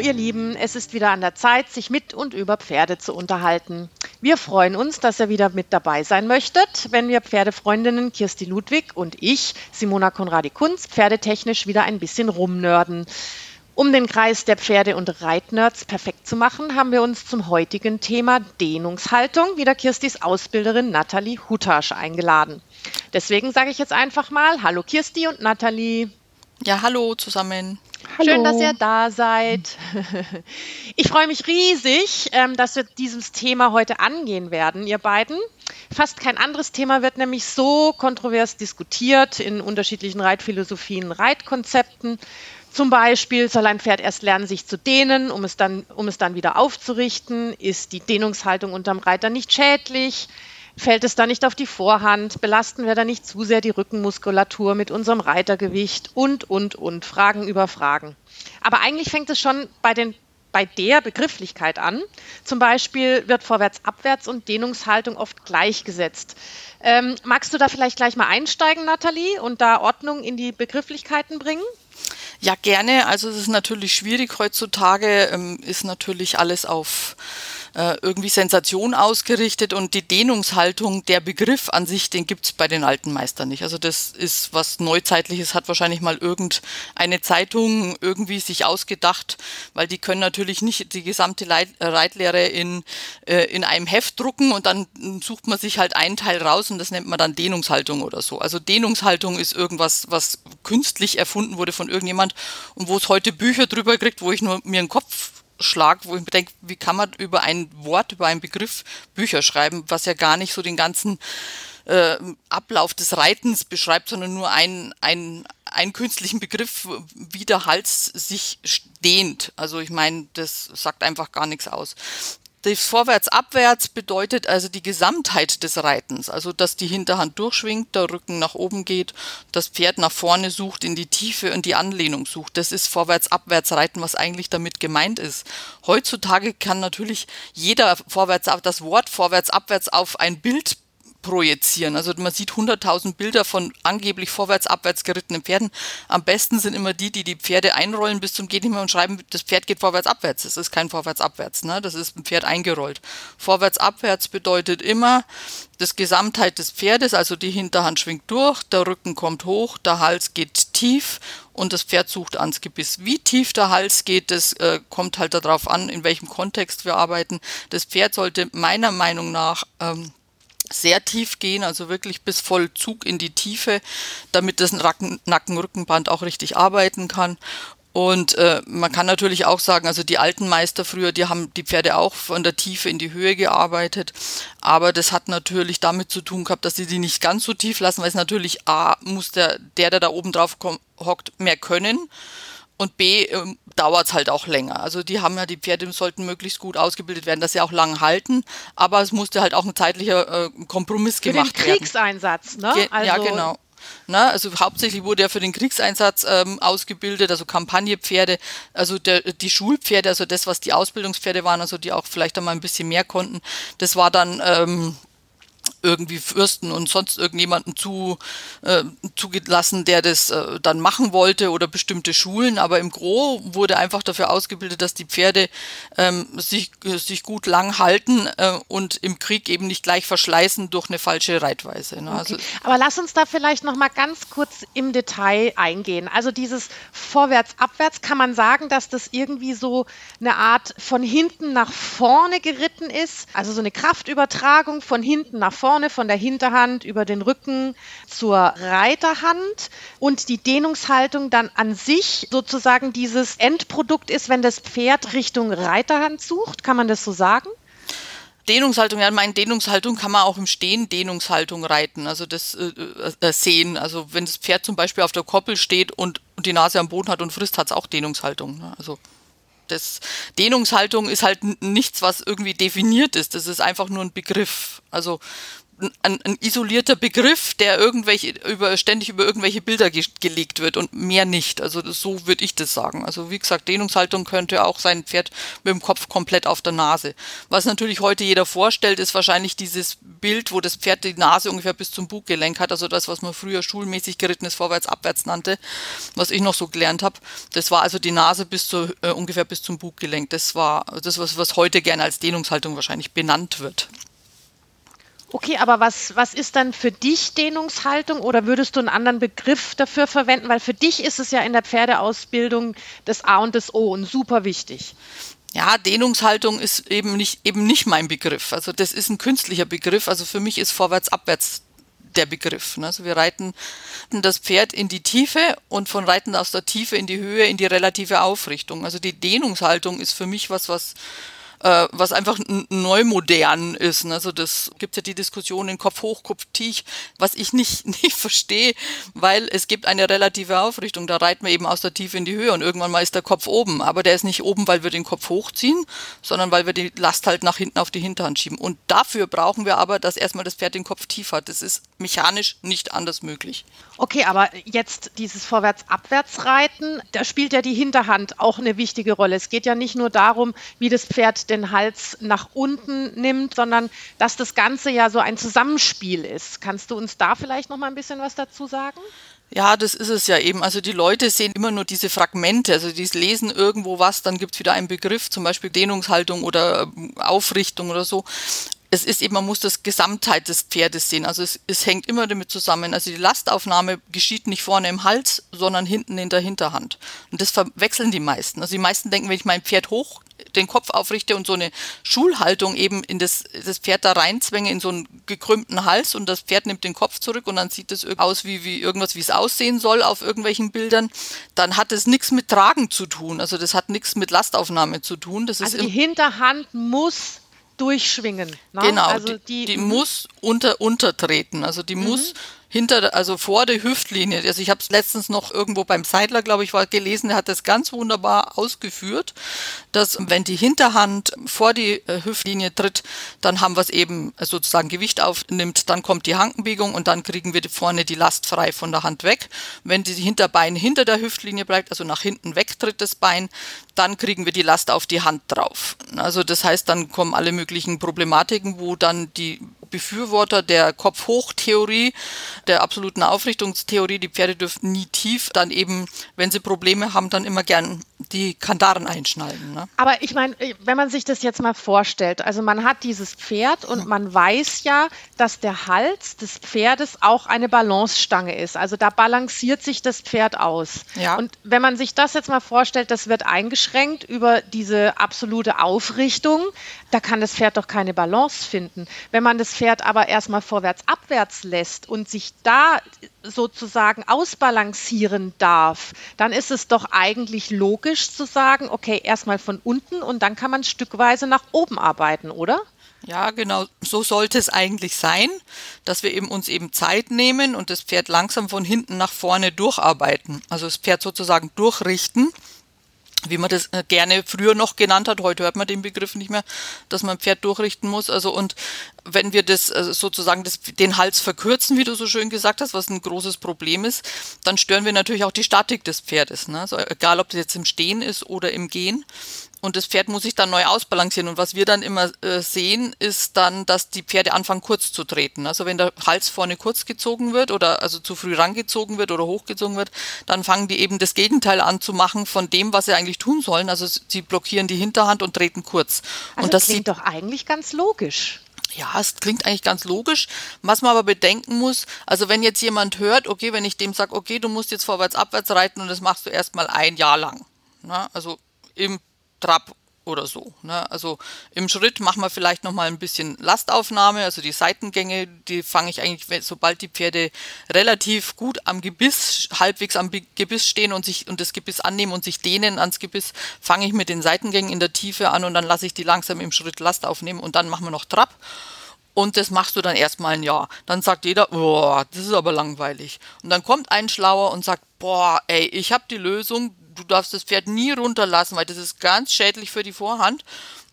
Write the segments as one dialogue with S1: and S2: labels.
S1: ihr Lieben, es ist wieder an der Zeit, sich mit und über Pferde zu unterhalten. Wir freuen uns, dass ihr wieder mit dabei sein möchtet, wenn wir Pferdefreundinnen Kirsti Ludwig und ich, Simona Konradi-Kunz, pferdetechnisch wieder ein bisschen rumnörden. Um den Kreis der Pferde- und Reitnerds perfekt zu machen, haben wir uns zum heutigen Thema Dehnungshaltung wieder Kirstis Ausbilderin Nathalie Hutasch eingeladen. Deswegen sage ich jetzt einfach mal Hallo Kirsti und Nathalie.
S2: Ja, hallo zusammen.
S1: Hallo. Schön, dass ihr da seid. Ich freue mich riesig, ähm, dass wir dieses Thema heute angehen werden, ihr beiden. Fast kein anderes Thema wird nämlich so kontrovers diskutiert in unterschiedlichen Reitphilosophien, Reitkonzepten. Zum Beispiel soll ein Pferd erst lernen, sich zu dehnen, um es dann, um es dann wieder aufzurichten. Ist die Dehnungshaltung unterm Reiter nicht schädlich? Fällt es da nicht auf die Vorhand? Belasten wir da nicht zu sehr die Rückenmuskulatur mit unserem Reitergewicht? Und, und, und. Fragen über Fragen. Aber eigentlich fängt es schon bei, den, bei der Begrifflichkeit an. Zum Beispiel wird vorwärts, abwärts und Dehnungshaltung oft gleichgesetzt. Ähm, magst du da vielleicht gleich mal einsteigen, Nathalie, und da Ordnung in die Begrifflichkeiten bringen?
S2: Ja, gerne. Also es ist natürlich schwierig heutzutage, ähm, ist natürlich alles auf äh, irgendwie Sensation ausgerichtet und die Dehnungshaltung, der Begriff an sich, den gibt's bei den alten Meistern nicht. Also das ist was Neuzeitliches, hat wahrscheinlich mal irgendeine Zeitung irgendwie sich ausgedacht, weil die können natürlich nicht die gesamte Leit Reitlehre in, äh, in einem Heft drucken und dann sucht man sich halt einen Teil raus und das nennt man dann Dehnungshaltung oder so. Also Dehnungshaltung ist irgendwas, was künstlich erfunden wurde von irgendjemand und wo es heute Bücher drüber kriegt, wo ich nur mir einen Kopf Schlag, wo ich mir denke, wie kann man über ein Wort, über einen Begriff Bücher schreiben, was ja gar nicht so den ganzen äh, Ablauf des Reitens beschreibt, sondern nur einen, einen, einen künstlichen Begriff, wie der Hals sich dehnt. Also ich meine, das sagt einfach gar nichts aus. Das Vorwärts-Abwärts bedeutet also die Gesamtheit des Reitens, also dass die Hinterhand durchschwingt, der Rücken nach oben geht, das Pferd nach vorne sucht, in die Tiefe und die Anlehnung sucht. Das ist Vorwärts-Abwärts Reiten, was eigentlich damit gemeint ist. Heutzutage kann natürlich jeder vorwärts, das Wort Vorwärts-Abwärts auf ein Bild projizieren. Also man sieht 100.000 Bilder von angeblich vorwärts, abwärts gerittenen Pferden. Am besten sind immer die, die die Pferde einrollen bis zum geht mehr und schreiben, das Pferd geht vorwärts, abwärts. Das ist kein vorwärts, abwärts. Ne? Das ist ein Pferd eingerollt. Vorwärts, abwärts bedeutet immer das Gesamtheit des Pferdes, also die Hinterhand schwingt durch, der Rücken kommt hoch, der Hals geht tief und das Pferd sucht ans Gebiss. Wie tief der Hals geht, das äh, kommt halt darauf an, in welchem Kontext wir arbeiten. Das Pferd sollte meiner Meinung nach ähm, sehr tief gehen, also wirklich bis Vollzug in die Tiefe, damit das Nacken-Rückenband auch richtig arbeiten kann. Und äh, man kann natürlich auch sagen, also die alten Meister früher, die haben die Pferde auch von der Tiefe in die Höhe gearbeitet. Aber das hat natürlich damit zu tun gehabt, dass sie die nicht ganz so tief lassen, weil es natürlich A, muss der, der, der da oben drauf hockt, mehr können. Und B, ähm, dauert es halt auch länger. Also die haben ja, die Pferde sollten möglichst gut ausgebildet werden, dass sie auch lang halten, aber es musste halt auch ein zeitlicher äh, Kompromiss gemacht werden.
S1: Für den Kriegseinsatz, ne?
S2: Ge also ja, genau. Na, also hauptsächlich wurde er für den Kriegseinsatz ähm, ausgebildet, also Kampagnepferde, also der, die Schulpferde, also das, was die Ausbildungspferde waren, also die auch vielleicht einmal ein bisschen mehr konnten, das war dann ähm, irgendwie Fürsten und sonst irgendjemanden zu, äh, zugelassen, der das äh, dann machen wollte oder bestimmte Schulen. Aber im Gro wurde einfach dafür ausgebildet, dass die Pferde ähm, sich, sich gut lang halten äh, und im Krieg eben nicht gleich verschleißen durch eine falsche Reitweise.
S1: Ne? Okay. Also, Aber lass uns da vielleicht noch mal ganz kurz im Detail eingehen. Also dieses Vorwärts-Abwärts, kann man sagen, dass das irgendwie so eine Art von hinten nach vorne geritten ist? Also so eine Kraftübertragung von hinten nach vorne vorne, von der Hinterhand über den Rücken zur Reiterhand und die Dehnungshaltung dann an sich sozusagen dieses Endprodukt ist, wenn das Pferd Richtung Reiterhand sucht. Kann man das so sagen?
S2: Dehnungshaltung, ja, meine Dehnungshaltung kann man auch im Stehen Dehnungshaltung reiten, also das äh, äh, sehen. Also wenn das Pferd zum Beispiel auf der Koppel steht und, und die Nase am Boden hat und frisst, hat es auch Dehnungshaltung. Ne? Also das Dehnungshaltung ist halt nichts, was irgendwie definiert ist. Das ist einfach nur ein Begriff. Also ein, ein, isolierter Begriff, der irgendwelche über ständig über irgendwelche Bilder ge gelegt wird und mehr nicht. Also das, so würde ich das sagen. Also wie gesagt, Dehnungshaltung könnte auch sein Pferd mit dem Kopf komplett auf der Nase. Was natürlich heute jeder vorstellt, ist wahrscheinlich dieses Bild, wo das Pferd die Nase ungefähr bis zum Buggelenk hat. Also das, was man früher schulmäßig gerittenes Vorwärts-Abwärts nannte, was ich noch so gelernt habe. Das war also die Nase bis zu äh, ungefähr bis zum Buggelenk. Das war das, was, was heute gerne als Dehnungshaltung wahrscheinlich benannt wird.
S1: Okay, aber was, was ist dann für dich Dehnungshaltung oder würdest du einen anderen Begriff dafür verwenden? Weil für dich ist es ja in der Pferdeausbildung das A und das O und super wichtig.
S2: Ja, Dehnungshaltung ist eben nicht, eben nicht mein Begriff. Also das ist ein künstlicher Begriff. Also für mich ist vorwärts-abwärts der Begriff. Ne? Also wir reiten das Pferd in die Tiefe und von Reiten aus der Tiefe in die Höhe in die relative Aufrichtung. Also die Dehnungshaltung ist für mich was, was äh, was einfach neu modern ist. Ne? Also das gibt ja die Diskussion in Kopf hoch, Kopf tief, was ich nicht, nicht verstehe, weil es gibt eine relative Aufrichtung. Da reiten wir eben aus der Tiefe in die Höhe und irgendwann mal ist der Kopf oben. Aber der ist nicht oben, weil wir den Kopf hochziehen, sondern weil wir die Last halt nach hinten auf die Hinterhand schieben. Und dafür brauchen wir aber, dass erstmal das Pferd den Kopf tief hat. Das ist mechanisch nicht anders möglich.
S1: Okay, aber jetzt dieses Vorwärts-Abwärts-Reiten, da spielt ja die Hinterhand auch eine wichtige Rolle. Es geht ja nicht nur darum, wie das Pferd den Hals nach unten nimmt, sondern dass das Ganze ja so ein Zusammenspiel ist. Kannst du uns da vielleicht noch mal ein bisschen was dazu sagen?
S2: Ja, das ist es ja eben. Also die Leute sehen immer nur diese Fragmente. Also die lesen irgendwo was, dann gibt es wieder einen Begriff, zum Beispiel Dehnungshaltung oder ähm, Aufrichtung oder so es ist eben, man muss das Gesamtheit des Pferdes sehen. Also es, es hängt immer damit zusammen. Also die Lastaufnahme geschieht nicht vorne im Hals, sondern hinten in der Hinterhand. Und das verwechseln die meisten. Also die meisten denken, wenn ich mein Pferd hoch den Kopf aufrichte und so eine Schulhaltung eben in das, das Pferd da reinzwänge in so einen gekrümmten Hals und das Pferd nimmt den Kopf zurück und dann sieht es aus wie, wie irgendwas, wie es aussehen soll auf irgendwelchen Bildern, dann hat es nichts mit Tragen zu tun. Also das hat nichts mit Lastaufnahme zu tun. Das
S1: also die Hinterhand muss durchschwingen.
S2: Ne? Genau, also die, die, die muss unter, untertreten. Also die mhm. muss hinter, also vor der Hüftlinie. Also ich habe es letztens noch irgendwo beim Seidler, glaube ich, war gelesen, der hat das ganz wunderbar ausgeführt, dass wenn die Hinterhand vor die äh, Hüftlinie tritt, dann haben wir es eben sozusagen Gewicht aufnimmt, dann kommt die Hankenbiegung und dann kriegen wir vorne die Last frei von der Hand weg. Wenn die Hinterbein hinter der Hüftlinie bleibt, also nach hinten wegtritt das Bein, dann kriegen wir die Last auf die Hand drauf. Also das heißt, dann kommen alle möglichen Problematiken, wo dann die Befürworter der Kopf-Hoch-Theorie, der absoluten Aufrichtungstheorie, die Pferde dürfen nie tief, dann eben, wenn sie Probleme haben, dann immer gern die Kandaren einschnallen. Ne?
S1: Aber ich meine, wenn man sich das jetzt mal vorstellt, also man hat dieses Pferd und man weiß ja, dass der Hals des Pferdes auch eine Balancestange ist. Also da balanciert sich das Pferd aus. Ja. Und wenn man sich das jetzt mal vorstellt, das wird eingeschränkt über diese absolute Aufrichtung, da kann das Pferd doch keine Balance finden. Wenn man das Pferd aber erstmal vorwärts, abwärts lässt und sich da sozusagen ausbalancieren darf, dann ist es doch eigentlich logisch zu sagen, okay, erstmal von unten und dann kann man stückweise nach oben arbeiten, oder?
S2: Ja, genau, so sollte es eigentlich sein, dass wir eben uns eben Zeit nehmen und das Pferd langsam von hinten nach vorne durcharbeiten. Also das Pferd sozusagen durchrichten wie man das äh, gerne früher noch genannt hat. Heute hört man den Begriff nicht mehr, dass man Pferd durchrichten muss. Also und wenn wir das also sozusagen das, den Hals verkürzen, wie du so schön gesagt hast, was ein großes Problem ist, dann stören wir natürlich auch die Statik des Pferdes. Ne? Also egal, ob das jetzt im Stehen ist oder im Gehen und das Pferd muss sich dann neu ausbalancieren. Und was wir dann immer äh, sehen, ist dann, dass die Pferde anfangen kurz zu treten. Also wenn der Hals vorne kurz gezogen wird oder also zu früh rangezogen wird oder hochgezogen wird, dann fangen die eben das Gegenteil an zu machen von dem, was sie eigentlich tun sollen. Also sie blockieren die Hinterhand und treten kurz.
S1: Also
S2: und das
S1: klingt doch eigentlich ganz logisch.
S2: Ja, es klingt eigentlich ganz logisch. Was man aber bedenken muss, also wenn jetzt jemand hört, okay, wenn ich dem sage, okay, du musst jetzt vorwärts, abwärts reiten und das machst du erstmal ein Jahr lang. Na, ne? also im Trab oder so. Ne? Also im Schritt machen wir vielleicht nochmal ein bisschen Lastaufnahme, also die Seitengänge, die fange ich eigentlich, sobald die Pferde relativ gut am Gebiss, halbwegs am Gebiss stehen und sich und das Gebiss annehmen und sich dehnen ans Gebiss, fange ich mit den Seitengängen in der Tiefe an und dann lasse ich die langsam im Schritt Last aufnehmen und dann machen wir noch Trab. Und das machst du dann erstmal ein Jahr. Dann sagt jeder, boah, das ist aber langweilig. Und dann kommt ein Schlauer und sagt, boah, ey, ich habe die Lösung, du darfst das Pferd nie runterlassen, weil das ist ganz schädlich für die Vorhand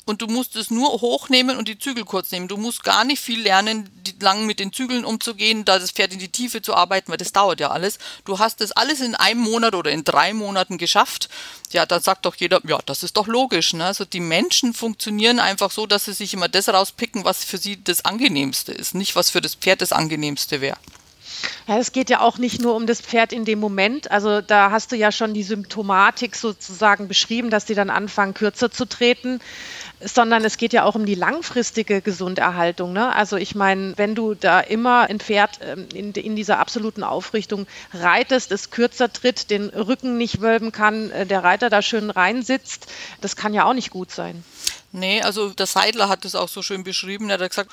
S2: und du musst es nur hochnehmen und die Zügel kurz nehmen. Du musst gar nicht viel lernen, lang mit den Zügeln umzugehen, da das Pferd in die Tiefe zu arbeiten, weil das dauert ja alles. Du hast das alles in einem Monat oder in drei Monaten geschafft. Ja, dann sagt doch jeder, ja, das ist doch logisch. Ne? Also die Menschen funktionieren einfach so, dass sie sich immer das rauspicken, was für sie das Angenehmste ist, nicht was für das Pferd das Angenehmste wäre.
S1: Ja, es geht ja auch nicht nur um das Pferd in dem Moment. Also da hast du ja schon die Symptomatik sozusagen beschrieben, dass die dann anfangen, kürzer zu treten sondern es geht ja auch um die langfristige Gesunderhaltung. Ne? Also ich meine, wenn du da immer ein Pferd ähm, in, in, dieser absoluten Aufrichtung reitest, es kürzer tritt, den Rücken nicht wölben kann, äh, der Reiter da schön reinsitzt, das kann ja auch nicht gut sein.
S2: Nee, also der Seidler hat es auch so schön beschrieben. Er hat gesagt,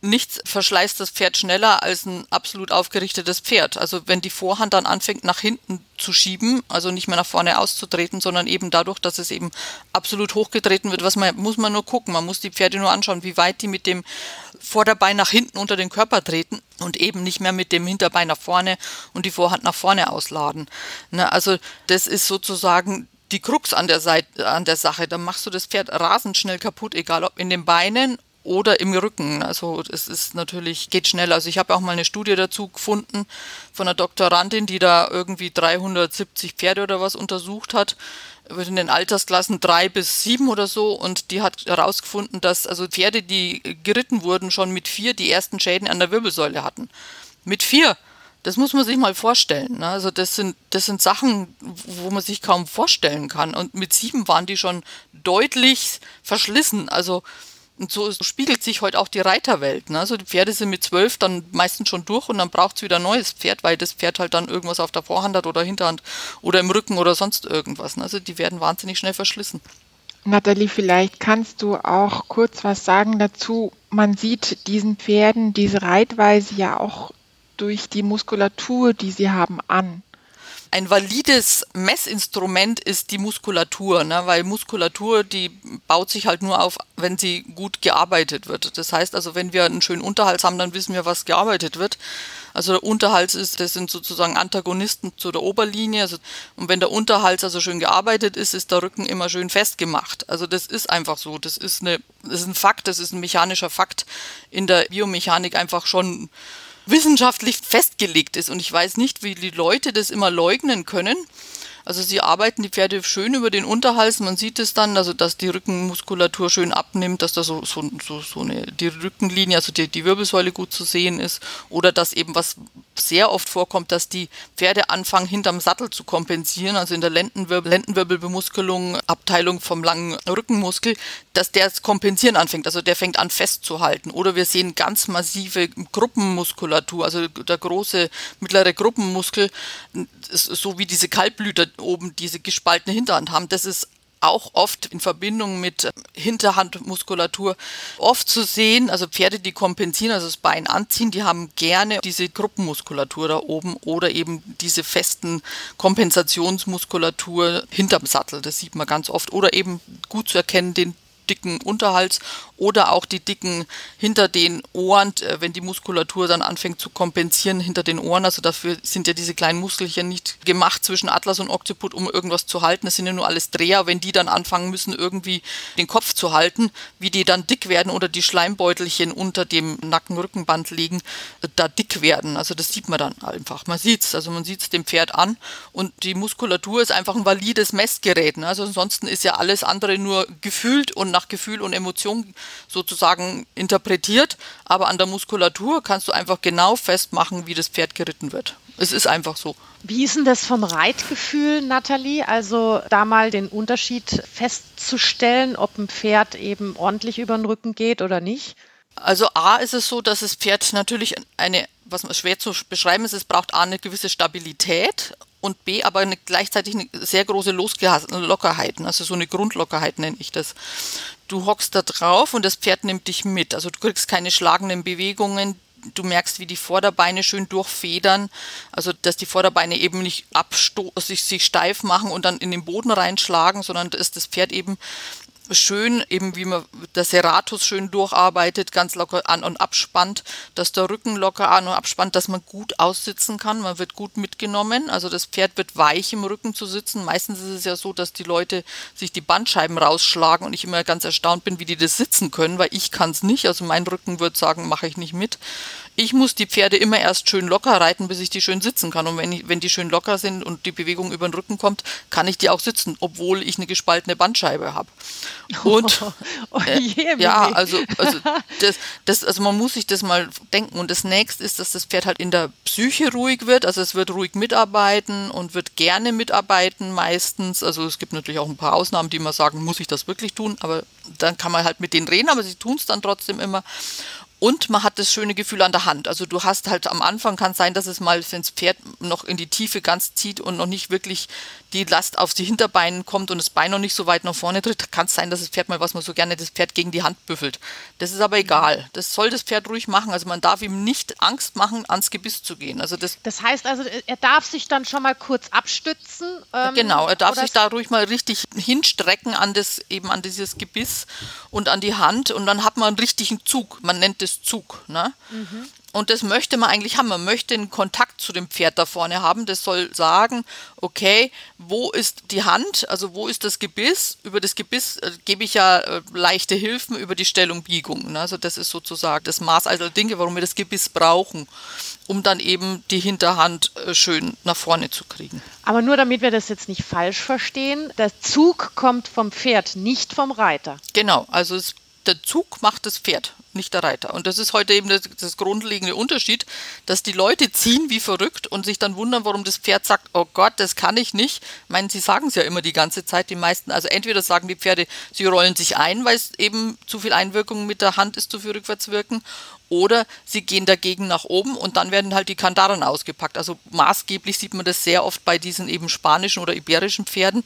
S2: nichts verschleißt das Pferd schneller als ein absolut aufgerichtetes Pferd. Also wenn die Vorhand dann anfängt nach hinten zu schieben, also nicht mehr nach vorne auszutreten, sondern eben dadurch, dass es eben absolut hochgetreten wird, was man muss man nur gucken, man muss die Pferde nur anschauen, wie weit die mit dem Vorderbein nach hinten unter den Körper treten und eben nicht mehr mit dem Hinterbein nach vorne und die Vorhand nach vorne ausladen. Ne, also das ist sozusagen die Krux an der, Seite, an der Sache. Da machst du das Pferd rasend schnell kaputt, egal ob in den Beinen oder im Rücken. Also es ist natürlich, geht schnell. Also ich habe auch mal eine Studie dazu gefunden von einer Doktorandin, die da irgendwie 370 Pferde oder was untersucht hat, in den Altersklassen drei bis sieben oder so. Und die hat herausgefunden, dass also Pferde, die geritten wurden, schon mit vier die ersten Schäden an der Wirbelsäule hatten. Mit vier! Das muss man sich mal vorstellen. Ne? Also das sind, das sind Sachen, wo man sich kaum vorstellen kann. Und mit sieben waren die schon deutlich verschlissen. Also und so spiegelt sich heute auch die Reiterwelt. Ne? Also die Pferde sind mit zwölf dann meistens schon durch und dann braucht es wieder ein neues Pferd, weil das Pferd halt dann irgendwas auf der Vorhand hat oder Hinterhand oder im Rücken oder sonst irgendwas. Ne? Also die werden wahnsinnig schnell verschlissen.
S3: Nathalie, vielleicht kannst du auch kurz was sagen dazu. Man sieht diesen Pferden diese Reitweise ja auch durch die Muskulatur, die sie haben, an
S2: ein valides Messinstrument ist die Muskulatur, ne? weil Muskulatur, die baut sich halt nur auf, wenn sie gut gearbeitet wird. Das heißt also, wenn wir einen schönen Unterhals haben, dann wissen wir, was gearbeitet wird. Also der Unterhals ist, das sind sozusagen Antagonisten zu der Oberlinie. Also, und wenn der Unterhals also schön gearbeitet ist, ist der Rücken immer schön festgemacht. Also das ist einfach so. Das ist eine, das ist ein Fakt, das ist ein mechanischer Fakt in der Biomechanik einfach schon wissenschaftlich festgelegt ist. Und ich weiß nicht, wie die Leute das immer leugnen können. Also sie arbeiten die Pferde schön über den Unterhals, man sieht es dann, also dass die Rückenmuskulatur schön abnimmt, dass da so, so, so, so eine, die Rückenlinie, also die, die Wirbelsäule gut zu sehen ist. Oder dass eben was sehr oft vorkommt, dass die Pferde anfangen, hinterm Sattel zu kompensieren, also in der Lendenwirbel, Lendenwirbelbemuskelung, Abteilung vom langen Rückenmuskel, dass der kompensieren anfängt, also der fängt an festzuhalten. Oder wir sehen ganz massive Gruppenmuskulatur, also der große mittlere Gruppenmuskel, so wie diese Kaltblüter oben diese gespaltene Hinterhand haben, das ist auch oft in Verbindung mit Hinterhandmuskulatur oft zu sehen. Also Pferde, die kompensieren, also das Bein anziehen, die haben gerne diese Gruppenmuskulatur da oben oder eben diese festen Kompensationsmuskulatur hinterm Sattel. Das sieht man ganz oft. Oder eben gut zu erkennen den dicken Unterhals oder auch die dicken hinter den Ohren, äh, wenn die Muskulatur dann anfängt zu kompensieren hinter den Ohren. Also dafür sind ja diese kleinen Muskelchen nicht gemacht zwischen Atlas und Occiput, um irgendwas zu halten. Das sind ja nur alles Dreher. Wenn die dann anfangen müssen, irgendwie den Kopf zu halten, wie die dann dick werden oder die Schleimbeutelchen unter dem Nacken-Rückenband liegen, äh, da dick werden. Also das sieht man dann einfach. Man sieht es, also man sieht es dem Pferd an und die Muskulatur ist einfach ein valides Messgerät. Ne? Also ansonsten ist ja alles andere nur gefühlt und nach Gefühl und Emotion sozusagen interpretiert, aber an der Muskulatur kannst du einfach genau festmachen, wie das Pferd geritten wird. Es ist einfach so.
S1: Wie ist denn das vom Reitgefühl, Nathalie? Also da mal den Unterschied festzustellen, ob ein Pferd eben ordentlich über den Rücken geht oder nicht?
S2: Also A ist es so, dass das Pferd natürlich eine, was schwer zu beschreiben ist, es braucht A eine gewisse Stabilität und B aber eine, gleichzeitig eine sehr große Lockerheit, also so eine Grundlockerheit nenne ich das. Du hockst da drauf und das Pferd nimmt dich mit, also du kriegst keine schlagenden Bewegungen, du merkst, wie die Vorderbeine schön durchfedern, also dass die Vorderbeine eben nicht absto sich, sich steif machen und dann in den Boden reinschlagen, sondern dass das Pferd eben schön, eben wie man der Serratus schön durcharbeitet, ganz locker an- und abspannt, dass der Rücken locker an- und abspannt, dass man gut aussitzen kann. Man wird gut mitgenommen. Also das Pferd wird weich im Rücken zu sitzen. Meistens ist es ja so, dass die Leute sich die Bandscheiben rausschlagen und ich immer ganz erstaunt bin, wie die das sitzen können, weil ich kann es nicht. Also mein Rücken wird sagen, mache ich nicht mit ich muss die Pferde immer erst schön locker reiten, bis ich die schön sitzen kann. Und wenn, ich, wenn die schön locker sind und die Bewegung über den Rücken kommt, kann ich die auch sitzen, obwohl ich eine gespaltene Bandscheibe habe. Und oh, oh je, äh, ja, also, also, das, das, also man muss sich das mal denken. Und das nächste ist, dass das Pferd halt in der Psyche ruhig wird. Also es wird ruhig mitarbeiten und wird gerne mitarbeiten meistens. Also es gibt natürlich auch ein paar Ausnahmen, die immer sagen, muss ich das wirklich tun? Aber dann kann man halt mit denen reden, aber sie tun es dann trotzdem immer. Und man hat das schöne Gefühl an der Hand. Also du hast halt am Anfang kann es sein, dass es mal, wenn das Pferd noch in die Tiefe ganz zieht und noch nicht wirklich die Last auf die Hinterbeinen kommt und das Bein noch nicht so weit nach vorne tritt, kann es sein, dass das Pferd mal, was man so gerne das Pferd gegen die Hand büffelt. Das ist aber egal. Das soll das Pferd ruhig machen. Also man darf ihm nicht Angst machen, ans Gebiss zu gehen. Also das,
S1: das heißt also, er darf sich dann schon mal kurz abstützen.
S2: Ähm, genau, er darf sich da ruhig mal richtig hinstrecken an das, eben an dieses Gebiss und an die Hand und dann hat man einen richtigen Zug. Man nennt es Zug. Ne? Mhm. Und das möchte man eigentlich haben. Man möchte einen Kontakt zu dem Pferd da vorne haben. Das soll sagen, okay, wo ist die Hand, also wo ist das Gebiss? Über das Gebiss äh, gebe ich ja äh, leichte Hilfen über die Stellung Biegung. Ne? Also das ist sozusagen das Maß aller Dinge, warum wir das Gebiss brauchen, um dann eben die Hinterhand äh, schön nach vorne zu kriegen.
S1: Aber nur damit wir das jetzt nicht falsch verstehen, der Zug kommt vom Pferd, nicht vom Reiter.
S2: Genau, also es, der Zug macht das Pferd nicht der Reiter. Und das ist heute eben das, das, grundlegende Unterschied, dass die Leute ziehen wie verrückt und sich dann wundern, warum das Pferd sagt, oh Gott, das kann ich nicht. Ich meine, sie sagen es ja immer die ganze Zeit, die meisten. Also entweder sagen die Pferde, sie rollen sich ein, weil es eben zu viel Einwirkung mit der Hand ist, zu viel Rückwärtswirken. Oder sie gehen dagegen nach oben und dann werden halt die Kandaren ausgepackt. Also maßgeblich sieht man das sehr oft bei diesen eben spanischen oder iberischen Pferden,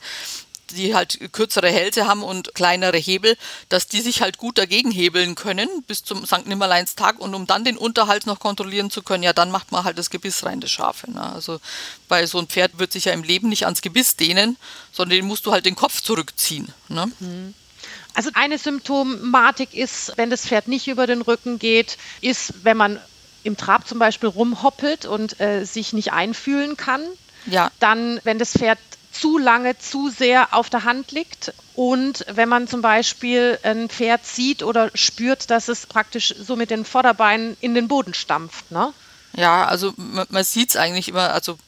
S2: die halt kürzere Hälse haben und kleinere Hebel, dass die sich halt gut dagegen hebeln können bis zum St. Nimmerleins Tag und um dann den Unterhalt noch kontrollieren zu können, ja, dann macht man halt das Gebiss rein, das Schafe. Ne? Also bei so ein Pferd wird sich ja im Leben nicht ans Gebiss dehnen, sondern den musst du halt den Kopf zurückziehen. Ne? Mhm.
S1: Also eine Symptomatik ist, wenn das Pferd nicht über den Rücken geht, ist, wenn man im Trab zum Beispiel rumhoppelt und äh, sich nicht einfühlen kann. Ja. Dann, wenn das Pferd zu lange, zu sehr auf der Hand liegt. Und wenn man zum Beispiel ein Pferd sieht oder spürt, dass es praktisch so mit den Vorderbeinen in den Boden stampft. Ne?
S2: Ja, also man, man sieht es eigentlich immer, also,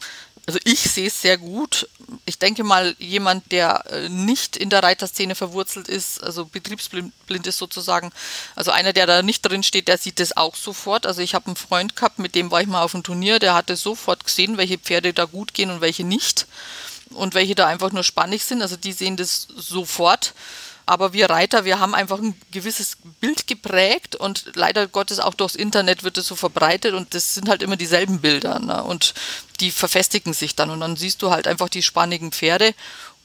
S2: also ich sehe es sehr gut. Ich denke mal, jemand, der äh, nicht in der Reiterszene verwurzelt ist, also betriebsblind ist sozusagen, also einer, der da nicht drin steht, der sieht das auch sofort. Also ich habe einen Freund gehabt, mit dem war ich mal auf einem Turnier, der hatte sofort gesehen, welche Pferde da gut gehen und welche nicht und welche da einfach nur spannig sind. Also die sehen das sofort. Aber wir Reiter, wir haben einfach ein gewisses Bild geprägt und leider Gottes auch durchs Internet wird es so verbreitet und das sind halt immer dieselben Bilder. Ne? Und die verfestigen sich dann und dann siehst du halt einfach die spannigen Pferde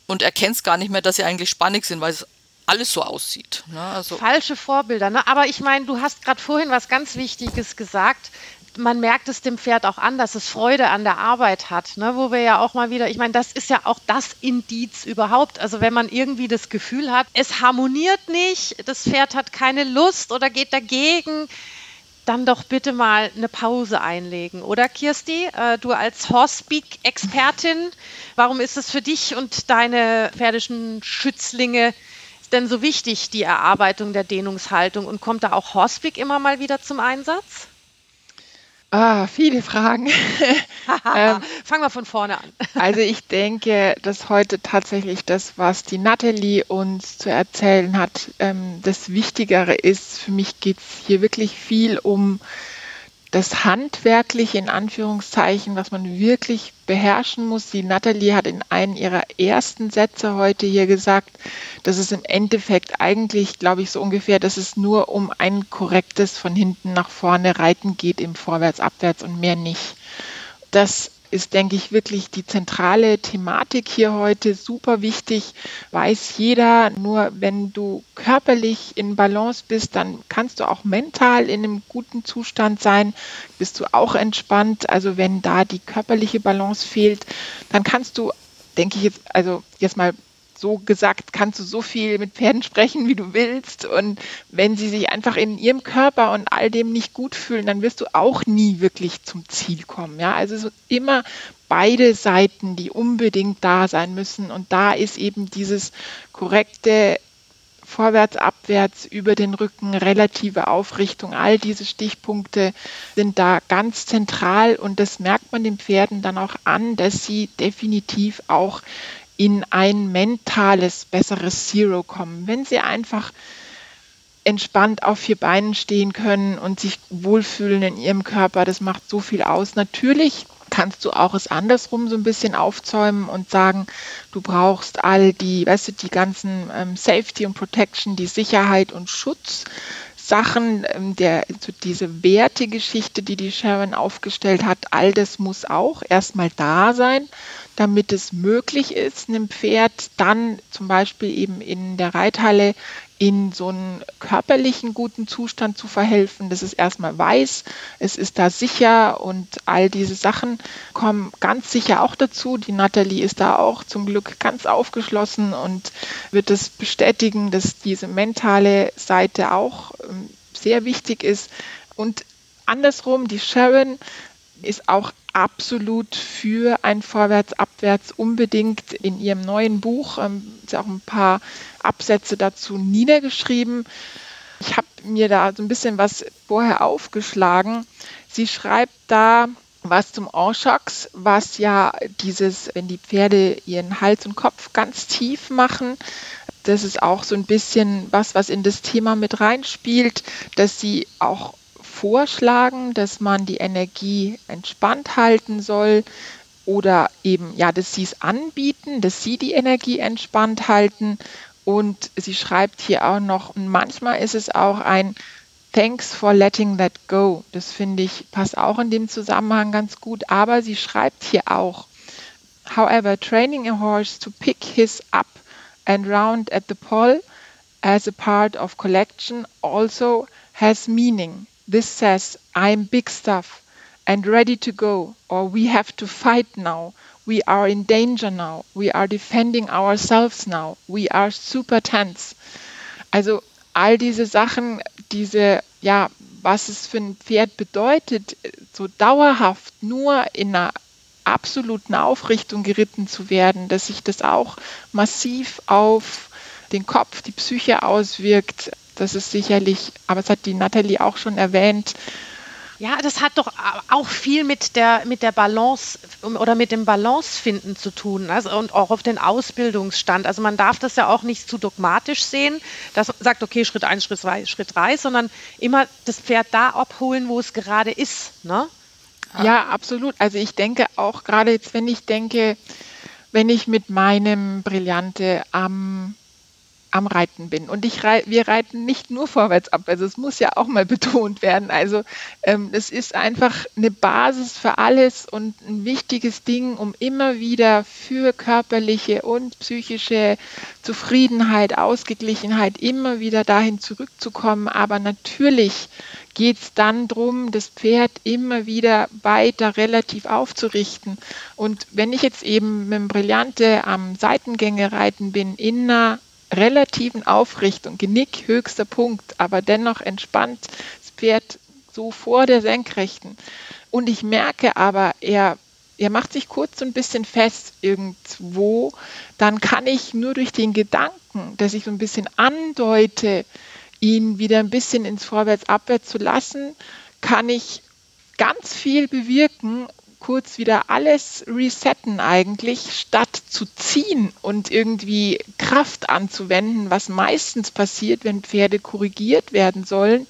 S2: und erkennst gar nicht mehr, dass sie eigentlich spannig sind, weil es alles so aussieht.
S1: Ne? Also Falsche Vorbilder. Ne? Aber ich meine, du hast gerade vorhin was ganz Wichtiges gesagt man merkt es dem Pferd auch an, dass es Freude an der Arbeit hat, ne? wo wir ja auch mal wieder, ich meine, das ist ja auch das Indiz überhaupt. Also wenn man irgendwie das Gefühl hat, es harmoniert nicht, das Pferd hat keine Lust oder geht dagegen, dann doch bitte mal eine Pause einlegen. Oder Kirsti, äh, du als Horsepeak-Expertin, warum ist es für dich und deine pferdischen Schützlinge denn so wichtig, die Erarbeitung der Dehnungshaltung? Und kommt da auch Horsepeak immer mal wieder zum Einsatz?
S3: Ah, viele Fragen.
S1: ähm, Fangen wir von vorne an.
S3: also ich denke, dass heute tatsächlich das, was die Natalie uns zu erzählen hat, ähm, das Wichtigere ist. Für mich geht es hier wirklich viel um das Handwerkliche in Anführungszeichen, was man wirklich beherrschen muss. Die Nathalie hat in einem ihrer ersten Sätze heute hier gesagt, dass es im Endeffekt eigentlich, glaube ich, so ungefähr, dass es nur um ein korrektes von hinten nach vorne reiten geht im Vorwärts, Abwärts und mehr nicht. Das ist, denke ich, wirklich die zentrale Thematik hier heute. Super wichtig, weiß jeder. Nur wenn du körperlich in Balance bist, dann kannst du auch mental in einem guten Zustand sein. Bist du auch entspannt. Also wenn da die körperliche Balance fehlt, dann kannst du, denke ich jetzt, also jetzt mal so gesagt, kannst du so viel mit Pferden sprechen, wie du willst. Und wenn sie sich einfach in ihrem Körper und all dem nicht gut fühlen, dann wirst du auch nie wirklich zum Ziel kommen. Ja, also sind immer beide Seiten, die unbedingt da sein müssen. Und da ist eben dieses korrekte vorwärts, abwärts, über den Rücken, relative Aufrichtung, all diese Stichpunkte sind da ganz zentral und das merkt man den Pferden dann auch an, dass sie definitiv auch in ein mentales, besseres Zero kommen. Wenn sie einfach entspannt auf vier Beinen stehen können und sich wohlfühlen in ihrem Körper, das macht so viel aus. Natürlich kannst du auch es andersrum so ein bisschen aufzäumen und sagen, du brauchst all die, weißt du, die ganzen ähm, Safety und Protection, die Sicherheit und Schutz. Sachen, ähm, der, so diese Wertegeschichte, die die Sharon aufgestellt hat, all das muss auch erstmal da sein, damit es möglich ist, einem Pferd dann zum Beispiel eben in der Reithalle in so einen körperlichen guten Zustand zu verhelfen, dass es erstmal weiß, es ist da sicher und all diese Sachen kommen ganz sicher auch dazu. Die Nathalie ist da auch zum Glück ganz aufgeschlossen und wird es bestätigen, dass diese mentale Seite auch ähm, sehr wichtig ist. Und andersrum, die Sharon ist auch absolut für ein Vorwärts-Abwärts unbedingt in ihrem neuen Buch. Ähm, ist auch ein paar Absätze dazu niedergeschrieben. Ich habe mir da so ein bisschen was vorher aufgeschlagen. Sie schreibt da was zum Enchax, was ja dieses, wenn die Pferde ihren Hals und Kopf ganz tief machen, das ist auch so ein bisschen was, was in das Thema mit reinspielt, dass sie auch vorschlagen, dass man die Energie entspannt halten soll oder eben, ja, dass sie es anbieten, dass sie die Energie entspannt halten. Und sie schreibt hier auch noch, manchmal ist es auch ein Thanks for letting that go. Das finde ich passt auch in dem Zusammenhang ganz gut. Aber sie schreibt hier auch, however, training a horse to pick his up and round at the poll as a part of collection also has meaning. This says, I'm big stuff and ready to go, or we have to fight now. We are in danger now. We are defending ourselves now. We are super tense. Also all diese Sachen, diese, ja, was es für ein Pferd bedeutet, so dauerhaft nur in einer absoluten Aufrichtung geritten zu werden, dass sich das auch massiv auf den Kopf, die Psyche auswirkt, das ist sicherlich, aber es hat die Nathalie auch schon erwähnt,
S1: ja, das hat doch auch viel mit der, mit der Balance oder mit dem Balancefinden zu tun also, und auch auf den Ausbildungsstand. Also man darf das ja auch nicht zu dogmatisch sehen, dass man sagt, okay, Schritt eins, Schritt zwei, Schritt drei, sondern immer das Pferd da abholen, wo es gerade ist. Ne?
S3: Ja, absolut. Also ich denke auch gerade jetzt, wenn ich denke, wenn ich mit meinem Brillante am am Reiten bin. Und ich rei wir reiten nicht nur vorwärts ab, also es muss ja auch mal betont werden. Also ähm, es ist einfach eine Basis für alles und ein wichtiges Ding, um immer wieder für körperliche und psychische Zufriedenheit, Ausgeglichenheit immer wieder dahin zurückzukommen. Aber natürlich geht es dann darum, das Pferd immer wieder weiter relativ aufzurichten. Und wenn ich jetzt eben mit dem Brillante am Seitengänge reiten bin, in einer relativen Aufrichtung, Genick höchster Punkt, aber dennoch entspannt das Pferd so vor der Senkrechten. Und ich merke aber, er, er macht sich kurz so ein bisschen fest irgendwo, dann kann ich nur durch den Gedanken, dass ich so ein bisschen andeute, ihn wieder ein bisschen ins Vorwärts-Abwärts zu lassen, kann ich ganz viel bewirken kurz wieder alles resetten eigentlich, statt zu ziehen und irgendwie Kraft anzuwenden, was meistens passiert, wenn Pferde korrigiert werden sollen,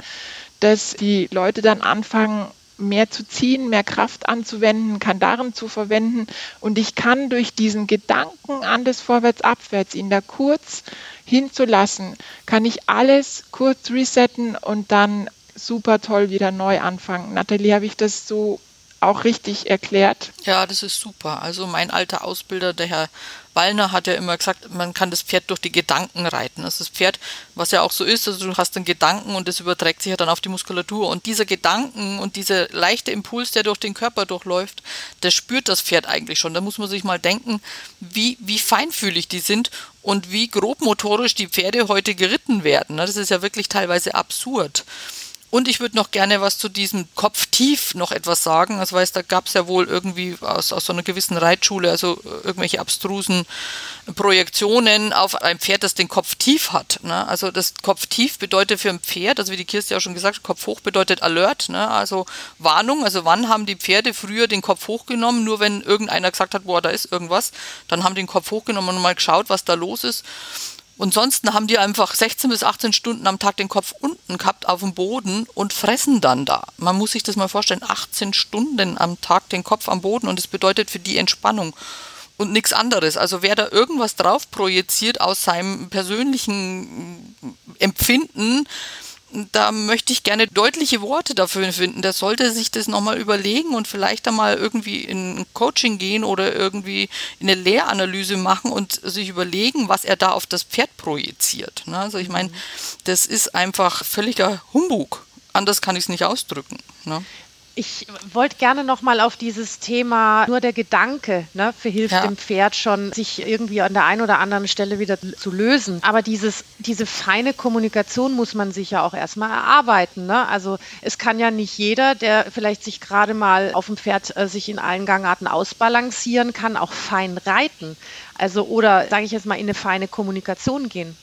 S3: dass die Leute dann anfangen, mehr zu ziehen, mehr Kraft anzuwenden, Kandaren zu verwenden. Und ich kann durch diesen Gedanken an das Vorwärts-Abwärts, ihn da kurz hinzulassen, kann ich alles kurz resetten und dann super toll wieder neu anfangen. Nathalie, habe ich das so auch richtig erklärt.
S2: Ja, das ist super. Also mein alter Ausbilder, der Herr Ballner hat ja immer gesagt, man kann das Pferd durch die Gedanken reiten. Also das Pferd, was ja auch so ist, also du hast einen Gedanken und das überträgt sich ja dann auf die Muskulatur. Und dieser Gedanken und dieser leichte Impuls, der durch den Körper durchläuft, der spürt das Pferd eigentlich schon. Da muss man sich mal denken, wie, wie feinfühlig die sind und wie grobmotorisch die Pferde heute geritten werden. Das ist ja wirklich teilweise absurd. Und ich würde noch gerne was zu diesem Kopftief noch etwas sagen. Also weiß, da gab es ja wohl irgendwie aus, aus so einer gewissen Reitschule, also irgendwelche abstrusen Projektionen auf ein Pferd, das den Kopf tief hat. Ne? Also das Kopf tief bedeutet für ein Pferd, also wie die Kirste ja schon gesagt hat, Kopf hoch bedeutet Alert, ne? also Warnung. Also wann haben die Pferde früher den Kopf hochgenommen? Nur wenn irgendeiner gesagt hat, boah, da ist irgendwas, dann haben die den Kopf hochgenommen und mal geschaut, was da los ist. Und sonst haben die einfach 16 bis 18 Stunden am Tag den Kopf unten gehabt auf dem Boden und fressen dann da. Man muss sich das mal vorstellen, 18 Stunden am Tag den Kopf am Boden und das bedeutet für die Entspannung und nichts anderes. Also wer da irgendwas drauf projiziert aus seinem persönlichen Empfinden, da möchte ich gerne deutliche Worte dafür finden. Der sollte sich das nochmal überlegen und vielleicht einmal irgendwie in ein Coaching gehen oder irgendwie eine Lehranalyse machen und sich überlegen, was er da auf das Pferd projiziert. Ne? Also ich meine, das ist einfach völliger Humbug. Anders kann ich es nicht ausdrücken.
S1: Ich wollte gerne noch mal auf dieses Thema, nur der Gedanke ne, verhilft ja. dem Pferd schon, sich irgendwie an der einen oder anderen Stelle wieder zu lösen. Aber dieses, diese feine Kommunikation muss man sich ja auch erstmal erarbeiten. Ne? Also es kann ja nicht jeder, der vielleicht sich gerade mal auf dem Pferd äh, sich in allen Gangarten ausbalancieren kann, auch fein reiten. Also oder sage ich jetzt mal in eine feine Kommunikation gehen.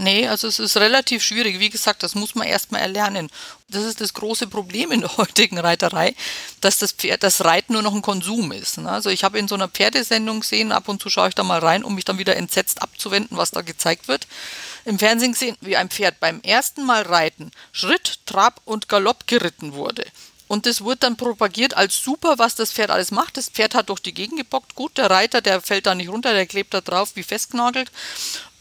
S2: Nee, also es ist relativ schwierig. Wie gesagt, das muss man erstmal erlernen. Das ist das große Problem in der heutigen Reiterei, dass das Pferd, das Reiten nur noch ein Konsum ist. Ne? Also ich habe in so einer Pferdesendung gesehen, ab und zu schaue ich da mal rein, um mich dann wieder entsetzt abzuwenden, was da gezeigt wird. Im Fernsehen gesehen, wie ein Pferd beim ersten Mal reiten Schritt, Trab und Galopp geritten wurde. Und das wurde dann propagiert als super, was das Pferd alles macht. Das Pferd hat durch die Gegend gebockt. Gut, der Reiter, der fällt da nicht runter, der klebt da drauf wie festgenagelt.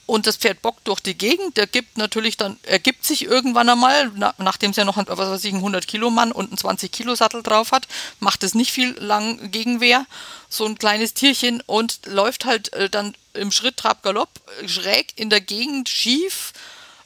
S2: Und das Pferd bockt durch die Gegend, der gibt natürlich dann, ergibt sich irgendwann einmal, na, nachdem es ja noch ein, was weiß ich, ein 100 Kilo Mann und einen 20 Kilo Sattel drauf hat, macht es nicht viel lang Gegenwehr, so ein kleines Tierchen und läuft halt äh, dann im Schritt, Trab, Galopp, schräg in der Gegend schief,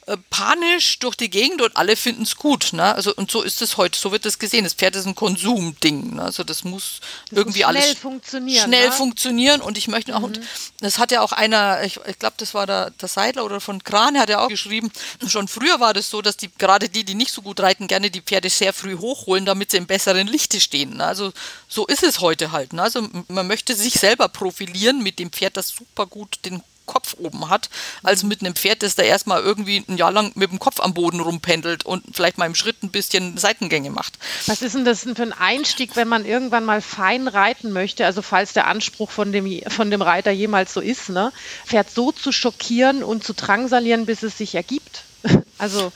S2: äh, panisch durch die Gegend und alle finden es gut. Ne? Also, und so ist es heute, so wird es gesehen. Das Pferd ist ein Konsumding. Ne? Also das muss das irgendwie muss schnell
S1: alles funktionieren,
S2: schnell ne? funktionieren. Und ich möchte auch, mhm. das hat ja auch einer, ich, ich glaube, das war der, der Seidler oder von Kran, hat ja auch geschrieben, schon früher war das so, dass die, gerade die, die nicht so gut reiten, gerne die Pferde sehr früh hochholen, damit sie im besseren Lichte stehen. Ne? Also so ist es heute halt. Ne? Also man möchte sich selber profilieren mit dem Pferd, das super gut den Kopf oben hat, als mit einem Pferd, das da erstmal irgendwie ein Jahr lang mit dem Kopf am Boden rumpendelt und vielleicht mal im Schritt ein bisschen Seitengänge macht.
S1: Was ist denn das für ein Einstieg, wenn man irgendwann mal fein reiten möchte? Also falls der Anspruch von dem, von dem Reiter jemals so ist, ne? Pferd so zu schockieren und zu drangsalieren, bis es sich ergibt. Also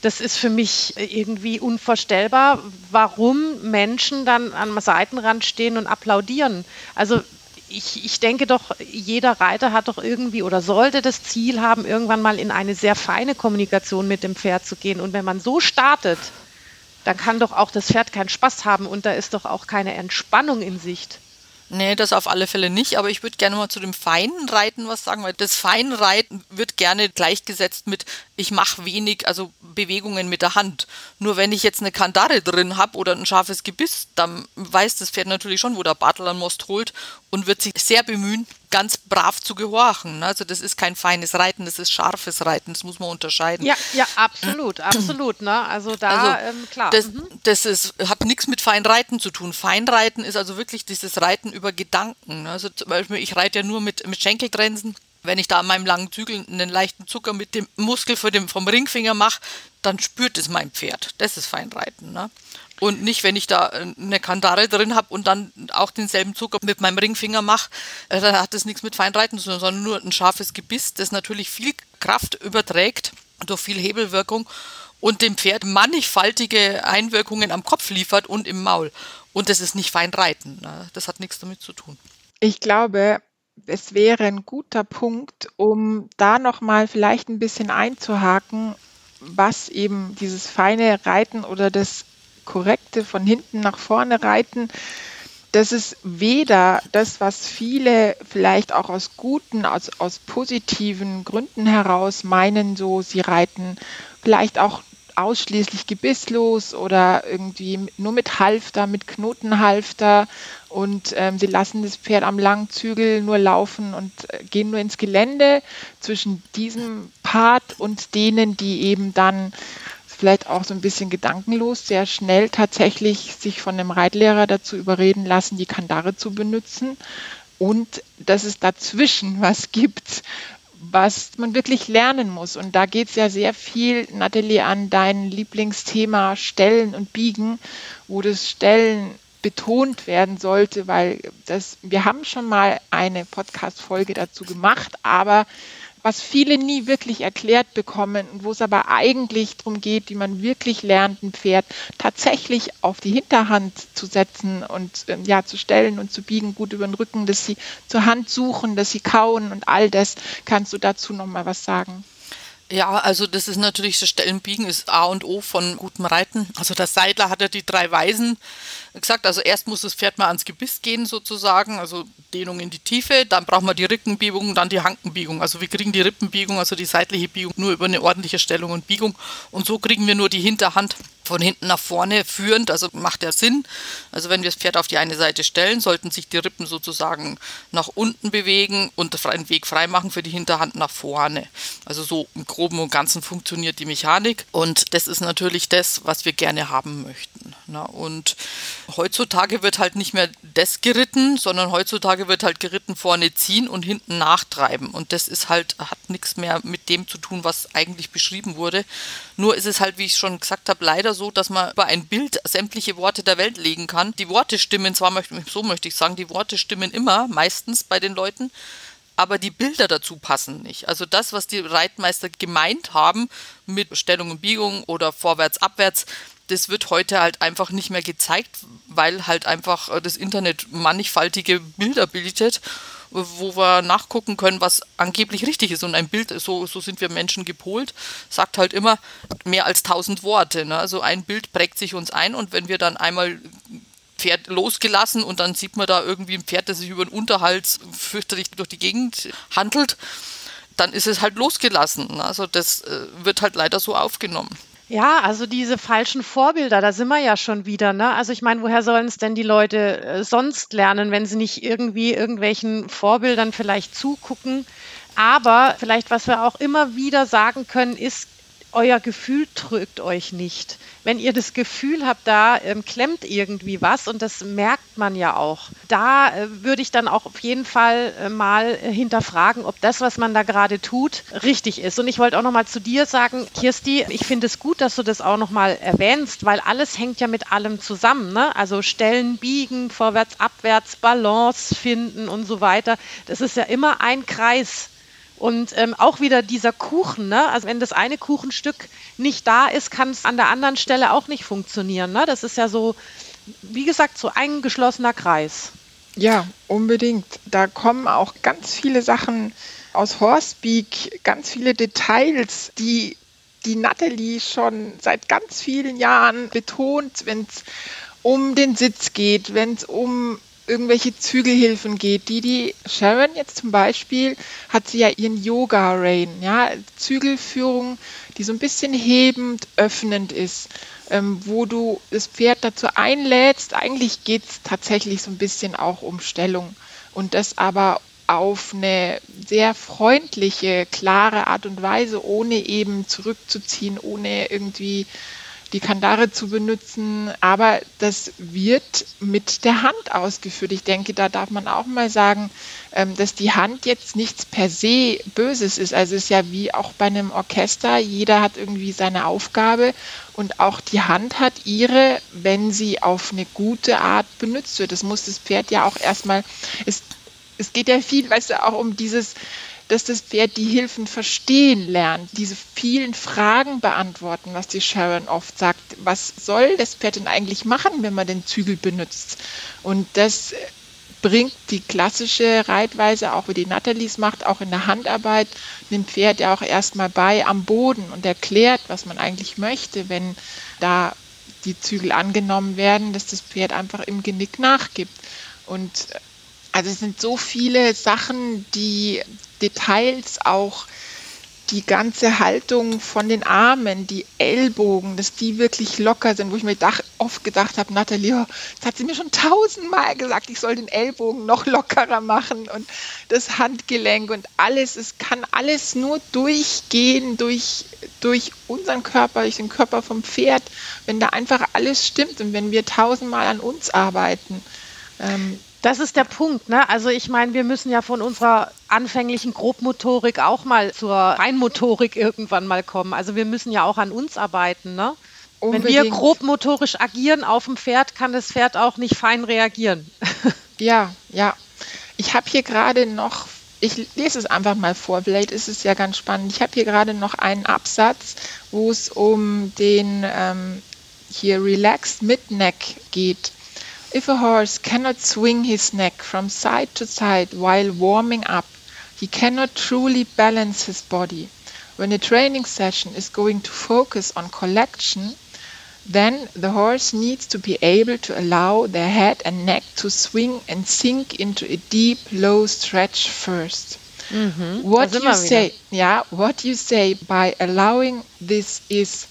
S1: das ist für mich irgendwie unvorstellbar, warum Menschen dann am Seitenrand stehen und applaudieren. Also ich, ich denke doch, jeder Reiter hat doch irgendwie oder sollte das Ziel haben, irgendwann mal in eine sehr feine Kommunikation mit dem Pferd zu gehen. Und wenn man so startet, dann kann doch auch das Pferd keinen Spaß haben und da ist doch auch keine Entspannung in Sicht.
S2: Nee, das auf alle Fälle nicht, aber ich würde gerne mal zu dem feinen Reiten was sagen, weil das Feinreiten wird gerne gleichgesetzt mit, ich mache wenig, also Bewegungen mit der Hand. Nur wenn ich jetzt eine Kandare drin habe oder ein scharfes Gebiss, dann weiß das Pferd natürlich schon, wo der Bartel an Most holt und wird sich sehr bemühen, ganz brav zu gehorchen. Also das ist kein feines Reiten, das ist scharfes Reiten, das muss man unterscheiden.
S1: Ja, ja, absolut, absolut. Ne? Also da, also, ähm, klar.
S2: Das, mhm. das ist, hat nichts mit Feinreiten zu tun. Feinreiten ist also wirklich dieses Reiten über Gedanken. Ne? Also zum Beispiel, ich reite ja nur mit, mit Schenkelgrenzen. Wenn ich da an meinem langen Zügel einen leichten Zucker mit dem Muskel vom Ringfinger mache, dann spürt es mein Pferd. Das ist Feinreiten. Ne? Und nicht, wenn ich da äh, eine Kandare drin habe und dann auch denselben Zucker mit meinem Ringfinger mache, äh, dann hat das nichts mit Feinreiten zu tun, sondern nur ein scharfes Gebiss, das natürlich viel Kraft überträgt durch viel Hebelwirkung und dem Pferd mannigfaltige Einwirkungen am Kopf liefert und im Maul. Und das ist nicht Feinreiten. Ne? Das hat nichts damit zu tun.
S3: Ich glaube, es wäre ein guter Punkt, um da nochmal vielleicht ein bisschen einzuhaken, was eben dieses feine Reiten oder das korrekte von hinten nach vorne reiten das ist weder das, was viele vielleicht auch aus guten, aus, aus positiven Gründen heraus meinen, so sie reiten vielleicht auch ausschließlich gebisslos oder irgendwie nur mit Halfter, mit Knotenhalfter und ähm, sie lassen das Pferd am langen Zügel nur laufen und äh, gehen nur ins Gelände. Zwischen diesem Part und denen, die eben dann vielleicht auch so ein bisschen gedankenlos sehr schnell tatsächlich sich von einem Reitlehrer dazu überreden lassen, die Kandare zu benutzen und dass es dazwischen was gibt, was man wirklich lernen muss. Und da geht es ja sehr viel, Nathalie, an dein Lieblingsthema Stellen und Biegen, wo das Stellen betont werden sollte, weil das, wir haben schon mal eine Podcast-Folge dazu gemacht, aber was viele nie wirklich erklärt bekommen und wo es aber eigentlich darum geht, wie man wirklich lernt, ein Pferd tatsächlich auf die Hinterhand zu setzen und ähm, ja zu stellen und zu biegen, gut über den Rücken, dass sie zur Hand suchen, dass sie kauen und all das. Kannst du dazu noch mal was sagen?
S2: Ja, also das ist natürlich, das Stellenbiegen ist A und O von gutem Reiten. Also der Seidler hat ja die drei Weisen gesagt. Also erst muss das Pferd mal ans Gebiss gehen sozusagen, also Dehnung in die Tiefe. Dann braucht man die Rückenbiegung, dann die Hankenbiegung. Also wir kriegen die Rippenbiegung, also die seitliche Biegung nur über eine ordentliche Stellung und Biegung. Und so kriegen wir nur die Hinterhand von hinten nach vorne führend, also macht ja Sinn. Also wenn wir das Pferd auf die eine Seite stellen, sollten sich die Rippen sozusagen nach unten bewegen und einen Weg frei machen für die Hinterhand nach vorne. Also so im Groben und Ganzen funktioniert die Mechanik und das ist natürlich das, was wir gerne haben möchten. Und heutzutage wird halt nicht mehr das geritten, sondern heutzutage wird halt geritten vorne ziehen und hinten nachtreiben. Und das ist halt, hat nichts mehr mit dem zu tun, was eigentlich beschrieben wurde. Nur ist es halt, wie ich schon gesagt habe, leider so, dass man über ein Bild sämtliche Worte der Welt legen kann. Die Worte stimmen zwar, so möchte ich sagen, die Worte stimmen immer, meistens bei den Leuten, aber die Bilder dazu passen nicht. Also das, was die Reitmeister gemeint haben mit Stellung und Biegung oder vorwärts, abwärts, das wird heute halt einfach nicht mehr gezeigt, weil halt einfach äh, das Internet mannigfaltige Bilder bietet wo wir nachgucken können, was angeblich richtig ist. Und ein Bild, so, so sind wir Menschen gepolt, sagt halt immer mehr als tausend Worte. Ne? Also ein Bild prägt sich uns ein und wenn wir dann einmal Pferd losgelassen und dann sieht man da irgendwie ein Pferd, das sich über den Unterhals fürchterlich durch die Gegend handelt, dann ist es halt losgelassen. Also das äh, wird halt leider so aufgenommen.
S1: Ja, also diese falschen Vorbilder, da sind wir ja schon wieder, ne? Also ich meine, woher sollen es denn die Leute äh, sonst lernen, wenn sie nicht irgendwie irgendwelchen Vorbildern vielleicht zugucken? Aber vielleicht, was wir auch immer wieder sagen können, ist, euer Gefühl trügt euch nicht. Wenn ihr das Gefühl habt, da ähm, klemmt irgendwie was und das merkt man ja auch, da äh, würde ich dann auch auf jeden Fall äh, mal äh, hinterfragen, ob das, was man da gerade tut, richtig ist. Und ich wollte auch noch mal zu dir sagen, Kirsti, ich finde es gut, dass du das auch noch mal erwähnst, weil alles hängt ja mit allem zusammen. Ne? Also Stellen biegen, vorwärts, abwärts, Balance finden und so weiter. Das ist ja immer ein Kreis und ähm, auch wieder dieser Kuchen, ne? also wenn das eine Kuchenstück nicht da ist, kann es an der anderen Stelle auch nicht funktionieren. Ne? Das ist ja so, wie gesagt, so ein geschlossener Kreis.
S3: Ja, unbedingt. Da kommen auch ganz viele Sachen aus Horsepeak, ganz viele Details, die die Natalie schon seit ganz vielen Jahren betont, wenn es um den Sitz geht, wenn es um irgendwelche Zügelhilfen geht, die die Sharon jetzt zum Beispiel hat sie ja ihren Yoga Rain, ja Zügelführung, die so ein bisschen hebend, öffnend ist, ähm, wo du das Pferd dazu einlädst. Eigentlich geht es tatsächlich so ein bisschen auch um Stellung und das aber auf eine sehr freundliche, klare Art und Weise, ohne eben zurückzuziehen, ohne irgendwie die Kandare zu benutzen, aber das wird mit der Hand ausgeführt. Ich denke, da darf man auch mal sagen, ähm, dass die Hand jetzt nichts per se Böses ist. Also es ist ja wie auch bei einem Orchester, jeder hat irgendwie seine Aufgabe und auch die Hand hat ihre, wenn sie auf eine gute Art benutzt wird. Das muss das Pferd ja auch erstmal, es, es geht ja viel, weißt du, auch um dieses, dass das Pferd die Hilfen verstehen lernt, diese vielen Fragen beantworten, was die Sharon oft sagt. Was soll das Pferd denn eigentlich machen, wenn man den Zügel benutzt? Und das bringt die klassische Reitweise, auch wie die Nathalies macht, auch in der Handarbeit, dem Pferd ja auch erstmal bei am Boden und erklärt, was man eigentlich möchte, wenn da die Zügel angenommen werden, dass das Pferd einfach im Genick nachgibt. Und also es sind so viele Sachen, die Details auch die ganze Haltung von den Armen, die Ellbogen, dass die wirklich locker sind, wo ich mir dach, oft gedacht habe, Nathalie, oh, das hat sie mir schon tausendmal gesagt, ich soll den Ellbogen noch lockerer machen und das Handgelenk und alles, es kann alles nur durchgehen durch, durch unseren Körper, durch den Körper vom Pferd, wenn da einfach alles stimmt und wenn wir tausendmal an uns arbeiten.
S1: Ähm, das ist der Punkt, ne? Also ich meine, wir müssen ja von unserer anfänglichen Grobmotorik auch mal zur Feinmotorik irgendwann mal kommen. Also wir müssen ja auch an uns arbeiten, ne? Wenn wir grobmotorisch agieren auf dem Pferd, kann das Pferd auch nicht fein reagieren.
S3: Ja, ja. Ich habe hier gerade noch, ich lese es einfach mal vor, vielleicht ist es ja ganz spannend. Ich habe hier gerade noch einen Absatz, wo es um den ähm, hier Relaxed Mid-Neck geht. If a horse cannot swing his neck from side to side while warming up, he cannot truly balance his body. When a training session is going to focus on collection, then the horse needs to be able to allow their head and neck to swing and sink into a deep, low stretch 1st mm-hmm. What you say, yeah, what you say by allowing this is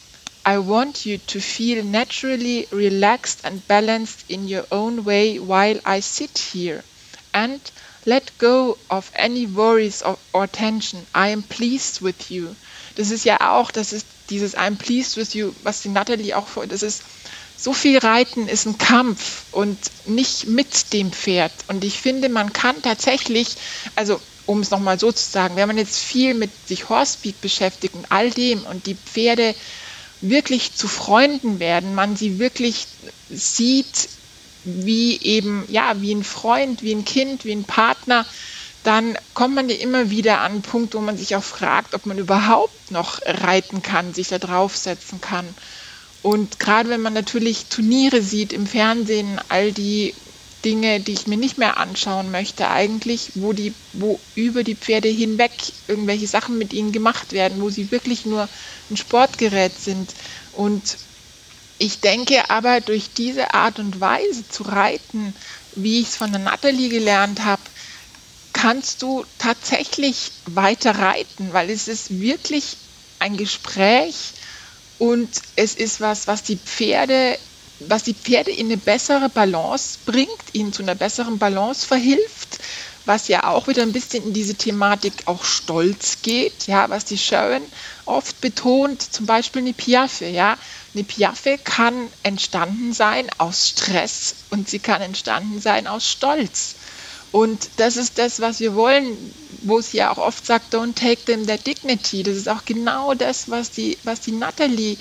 S3: I want you to feel naturally relaxed and balanced in your own way while I sit here. And let go of any worries or, tension. I am pleased with you. Das ist ja auch, das ist dieses I'm pleased with you, was die Natalie auch vor, das ist so viel Reiten ist ein Kampf und nicht mit dem Pferd. Und ich finde, man kann tatsächlich, also um es nochmal so zu sagen, wenn man jetzt viel mit sich Horsepeak beschäftigt und all dem und die Pferde wirklich zu Freunden werden, man sie wirklich sieht wie eben, ja, wie ein Freund, wie ein Kind, wie ein Partner, dann kommt man ja immer wieder an einen Punkt, wo man sich auch fragt, ob man überhaupt noch reiten kann, sich da draufsetzen kann. Und gerade wenn man natürlich Turniere sieht im Fernsehen, all die Dinge, die ich mir nicht mehr anschauen möchte, eigentlich, wo die, wo über die Pferde hinweg irgendwelche Sachen mit ihnen gemacht werden, wo sie wirklich nur ein Sportgerät sind. Und ich denke aber, durch diese Art und Weise zu reiten, wie ich es von der Natalie gelernt habe, kannst du tatsächlich weiter reiten, weil es ist wirklich ein Gespräch und es ist was, was die Pferde was die Pferde in eine bessere Balance bringt, ihnen zu einer besseren Balance verhilft, was ja auch wieder ein bisschen in diese Thematik auch Stolz geht, ja, was die Sharon oft betont, zum Beispiel eine Piaffe, ja. Eine Piaffe kann entstanden sein aus Stress und sie kann entstanden sein aus Stolz. Und das ist das, was wir wollen, wo es ja auch oft sagt, don't take them their dignity. Das ist auch genau das, was die, was die Natalie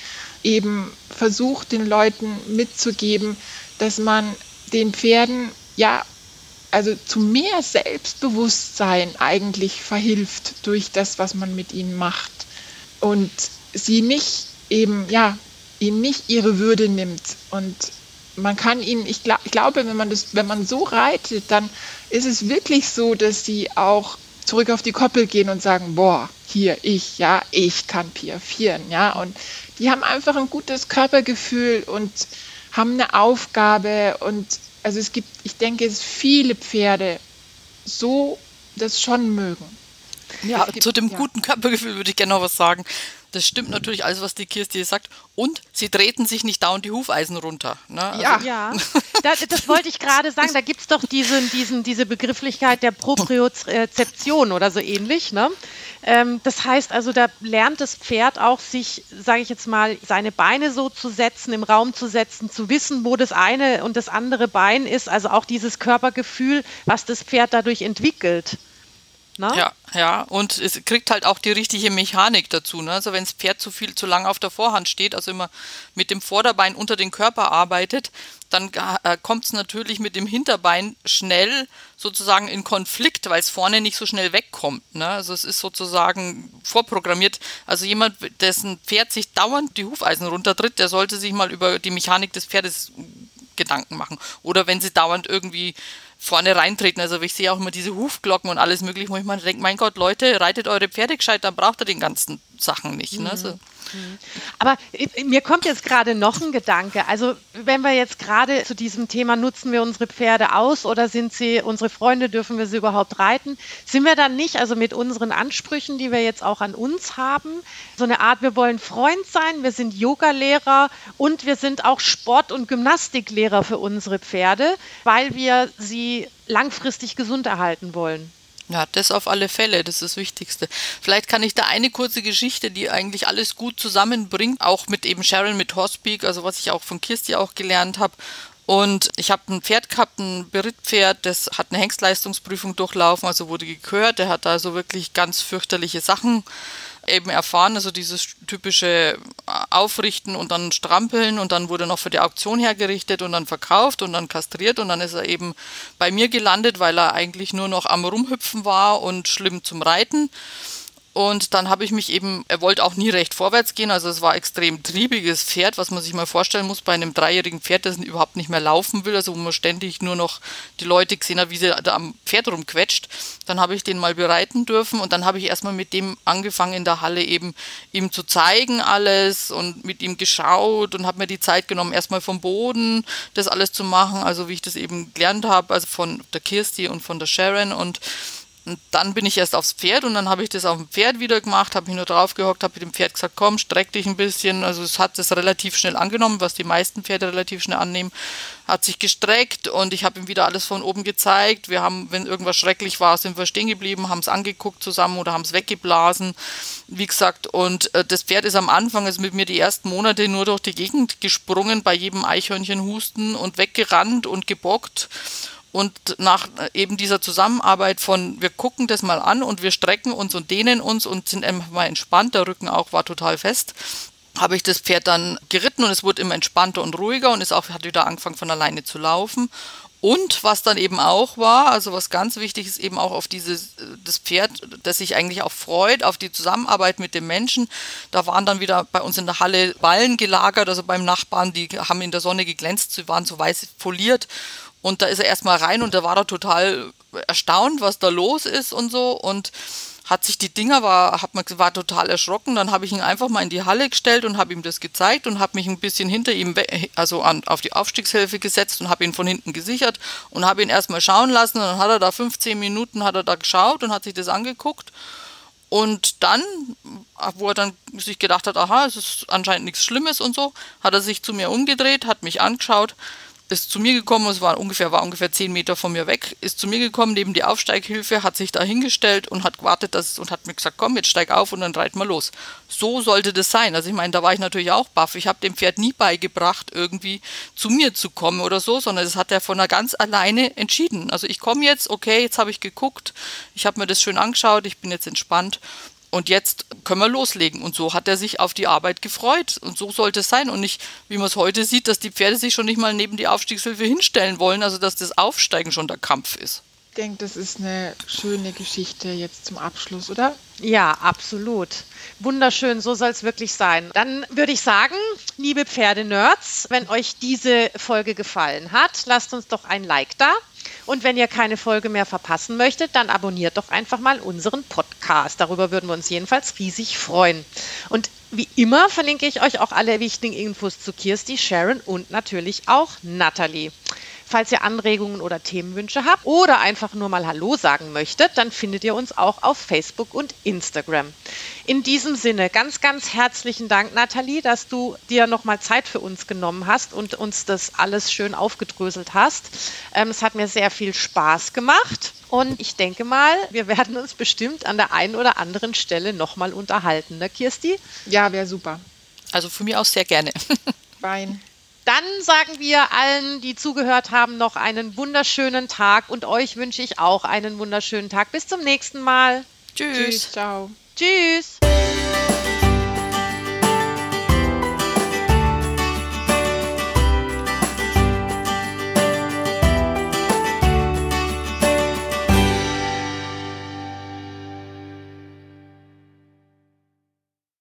S3: eben versucht, den Leuten mitzugeben, dass man den Pferden ja also zu mehr Selbstbewusstsein eigentlich verhilft durch das, was man mit ihnen macht. Und sie nicht eben ja ihnen nicht ihre Würde nimmt. Und man kann ihnen ich, glaub, ich glaube wenn man das wenn man so reitet dann ist es wirklich so dass sie auch zurück auf die Koppel gehen und sagen boah hier ich ja ich kann piafieren ja und die haben einfach ein gutes Körpergefühl und haben eine Aufgabe und also es gibt, ich denke, es viele Pferde so das schon mögen.
S2: Ja, zu dem ja. guten Körpergefühl würde ich gerne noch was sagen. Das stimmt natürlich alles, was die Kirsti sagt. Und sie treten sich nicht dauernd die Hufeisen runter.
S1: Ne? Also ja, ja. Das, das, wollte ich gerade sagen. Da gibt es doch diesen, diesen, diese Begrifflichkeit der Propriozeption oder so ähnlich. Ne? Ähm, das heißt also, da lernt das Pferd auch sich, sage ich jetzt mal, seine Beine so zu setzen, im Raum zu setzen, zu wissen, wo das eine und das andere Bein ist. Also auch dieses Körpergefühl, was das Pferd dadurch entwickelt.
S2: Ne? Ja, ja, und es kriegt halt auch die richtige Mechanik dazu. Ne? Also wenn das Pferd zu viel, zu lang auf der Vorhand steht, also immer mit dem Vorderbein unter den Körper arbeitet, dann äh, kommt es natürlich mit dem Hinterbein schnell sozusagen in Konflikt, weil es vorne nicht so schnell wegkommt. Ne? Also es ist sozusagen vorprogrammiert. Also jemand, dessen Pferd sich dauernd die Hufeisen runtertritt, der sollte sich mal über die Mechanik des Pferdes Gedanken machen. Oder wenn sie dauernd irgendwie vorne reintreten. Also ich sehe auch immer diese Hufglocken und alles mögliche, wo ich mir denke, mein Gott, Leute, reitet eure Pferde gescheit, dann braucht ihr den ganzen Sachen nicht. Ne? Mhm. Ne? So.
S1: Aber mir kommt jetzt gerade noch ein Gedanke. Also wenn wir jetzt gerade zu diesem Thema nutzen wir unsere Pferde aus oder sind sie unsere Freunde, dürfen wir sie überhaupt reiten? Sind wir dann nicht, also mit unseren Ansprüchen, die wir jetzt auch an uns haben, so eine Art, wir wollen Freund sein, wir sind Yogalehrer und wir sind auch Sport- und Gymnastiklehrer für unsere Pferde, weil wir sie langfristig gesund erhalten wollen.
S2: Ja, das auf alle Fälle, das ist das Wichtigste. Vielleicht kann ich da eine kurze Geschichte, die eigentlich alles gut zusammenbringt, auch mit eben Sharon mit Horsepeak, also was ich auch von Kirsti auch gelernt habe. Und ich habe ein Pferd gehabt, ein Berittpferd, das hat eine Hengstleistungsprüfung durchlaufen, also wurde gekürt. Der hat da so wirklich ganz fürchterliche Sachen eben erfahren, also dieses typische Aufrichten und dann strampeln und dann wurde noch für die Auktion hergerichtet und dann verkauft und dann kastriert und dann ist er eben bei mir gelandet, weil er eigentlich nur noch am Rumhüpfen war und schlimm zum Reiten. Und dann habe ich mich eben, er wollte auch nie recht vorwärts gehen, also es war extrem triebiges Pferd, was man sich mal vorstellen muss bei einem dreijährigen Pferd, das überhaupt nicht mehr laufen will, also wo man ständig nur noch die Leute gesehen hat, wie sie da am Pferd rumquetscht. Dann habe ich den mal bereiten dürfen und dann habe ich erstmal mit dem angefangen in der Halle eben ihm zu zeigen alles und mit ihm geschaut und habe mir die Zeit genommen, erstmal vom Boden das alles zu machen, also wie ich das eben gelernt habe, also von der Kirsti und von der Sharon. Und und dann bin ich erst aufs Pferd und dann habe ich das auf dem Pferd wieder gemacht, habe mich nur drauf gehockt, habe mit dem Pferd gesagt, komm, streck dich ein bisschen. Also es hat das relativ schnell angenommen, was die meisten Pferde relativ schnell annehmen. Hat sich gestreckt und ich habe ihm wieder alles von oben gezeigt. Wir haben, wenn irgendwas schrecklich war, sind wir stehen geblieben, haben es angeguckt zusammen oder haben es weggeblasen. Wie gesagt, und äh, das Pferd ist am Anfang, ist mit mir die ersten Monate nur durch die Gegend gesprungen, bei jedem Eichhörnchen husten und weggerannt und gebockt. Und nach eben dieser Zusammenarbeit von, wir gucken das mal an und wir strecken uns und dehnen uns und sind einfach mal entspannt, der Rücken auch war total fest, habe ich das Pferd dann geritten und es wurde immer entspannter und ruhiger und es auch, hat wieder angefangen von alleine zu laufen. Und was dann eben auch war, also was ganz wichtig ist, eben auch auf dieses das Pferd, das sich eigentlich auch freut, auf die Zusammenarbeit mit dem Menschen. Da waren dann wieder bei uns in der Halle Ballen gelagert, also beim Nachbarn, die haben in der Sonne geglänzt, sie waren so weiß foliert. Und da ist er erstmal rein und da war er total erstaunt, was da los ist und so. Und hat sich die Dinger, war, hat man, war total erschrocken. Dann habe ich ihn einfach mal in die Halle gestellt und habe ihm das gezeigt und habe mich ein bisschen hinter ihm, also an, auf die Aufstiegshilfe gesetzt und habe ihn von hinten gesichert und habe ihn erstmal schauen lassen. Und dann hat er da 15 Minuten hat er da geschaut und hat sich das angeguckt. Und dann, wo er dann sich gedacht hat, aha, es ist anscheinend nichts Schlimmes und so, hat er sich zu mir umgedreht, hat mich angeschaut ist zu mir gekommen, es war ungefähr, war ungefähr zehn Meter von mir weg, ist zu mir gekommen, neben die Aufsteighilfe, hat sich da hingestellt und hat gewartet dass, und hat mir gesagt, komm, jetzt steig auf und dann reiten wir los. So sollte das sein. Also ich meine, da war ich natürlich auch baff. Ich habe dem Pferd nie beigebracht, irgendwie zu mir zu kommen oder so, sondern das hat er von ganz alleine entschieden. Also ich komme jetzt, okay, jetzt habe ich geguckt, ich habe mir das schön angeschaut, ich bin jetzt entspannt und jetzt können wir loslegen. Und so hat er sich auf die Arbeit gefreut. Und so sollte es sein. Und nicht, wie man es heute sieht, dass die Pferde sich schon nicht mal neben die Aufstiegshilfe hinstellen wollen, also dass das Aufsteigen schon der Kampf ist.
S3: Ich denke, das ist eine schöne Geschichte jetzt zum Abschluss, oder?
S1: Ja, absolut. Wunderschön, so soll es wirklich sein. Dann würde ich sagen, liebe Pferdenerds, wenn euch diese Folge gefallen hat, lasst uns doch ein Like da. Und wenn ihr keine Folge mehr verpassen möchtet, dann abonniert doch einfach mal unseren Podcast. Darüber würden wir uns jedenfalls riesig freuen. Und wie immer verlinke ich euch auch alle wichtigen Infos zu Kirsti, Sharon und natürlich auch Natalie. Falls ihr Anregungen oder Themenwünsche habt oder einfach nur mal Hallo sagen möchtet, dann findet ihr uns auch auf Facebook und Instagram. In diesem Sinne ganz, ganz herzlichen Dank, Nathalie, dass du dir nochmal Zeit für uns genommen hast und uns das alles schön aufgedröselt hast. Ähm, es hat mir sehr viel Spaß gemacht. Und ich denke mal, wir werden uns bestimmt an der einen oder anderen Stelle nochmal unterhalten, ne, Kirsti?
S3: Ja, wäre super.
S2: Also von mir aus sehr gerne.
S3: Wein.
S1: Dann sagen wir allen, die zugehört haben, noch einen wunderschönen Tag und euch wünsche ich auch einen wunderschönen Tag. Bis zum nächsten Mal.
S2: Tschüss. Tschüss.
S3: Ciao.
S1: Tschüss.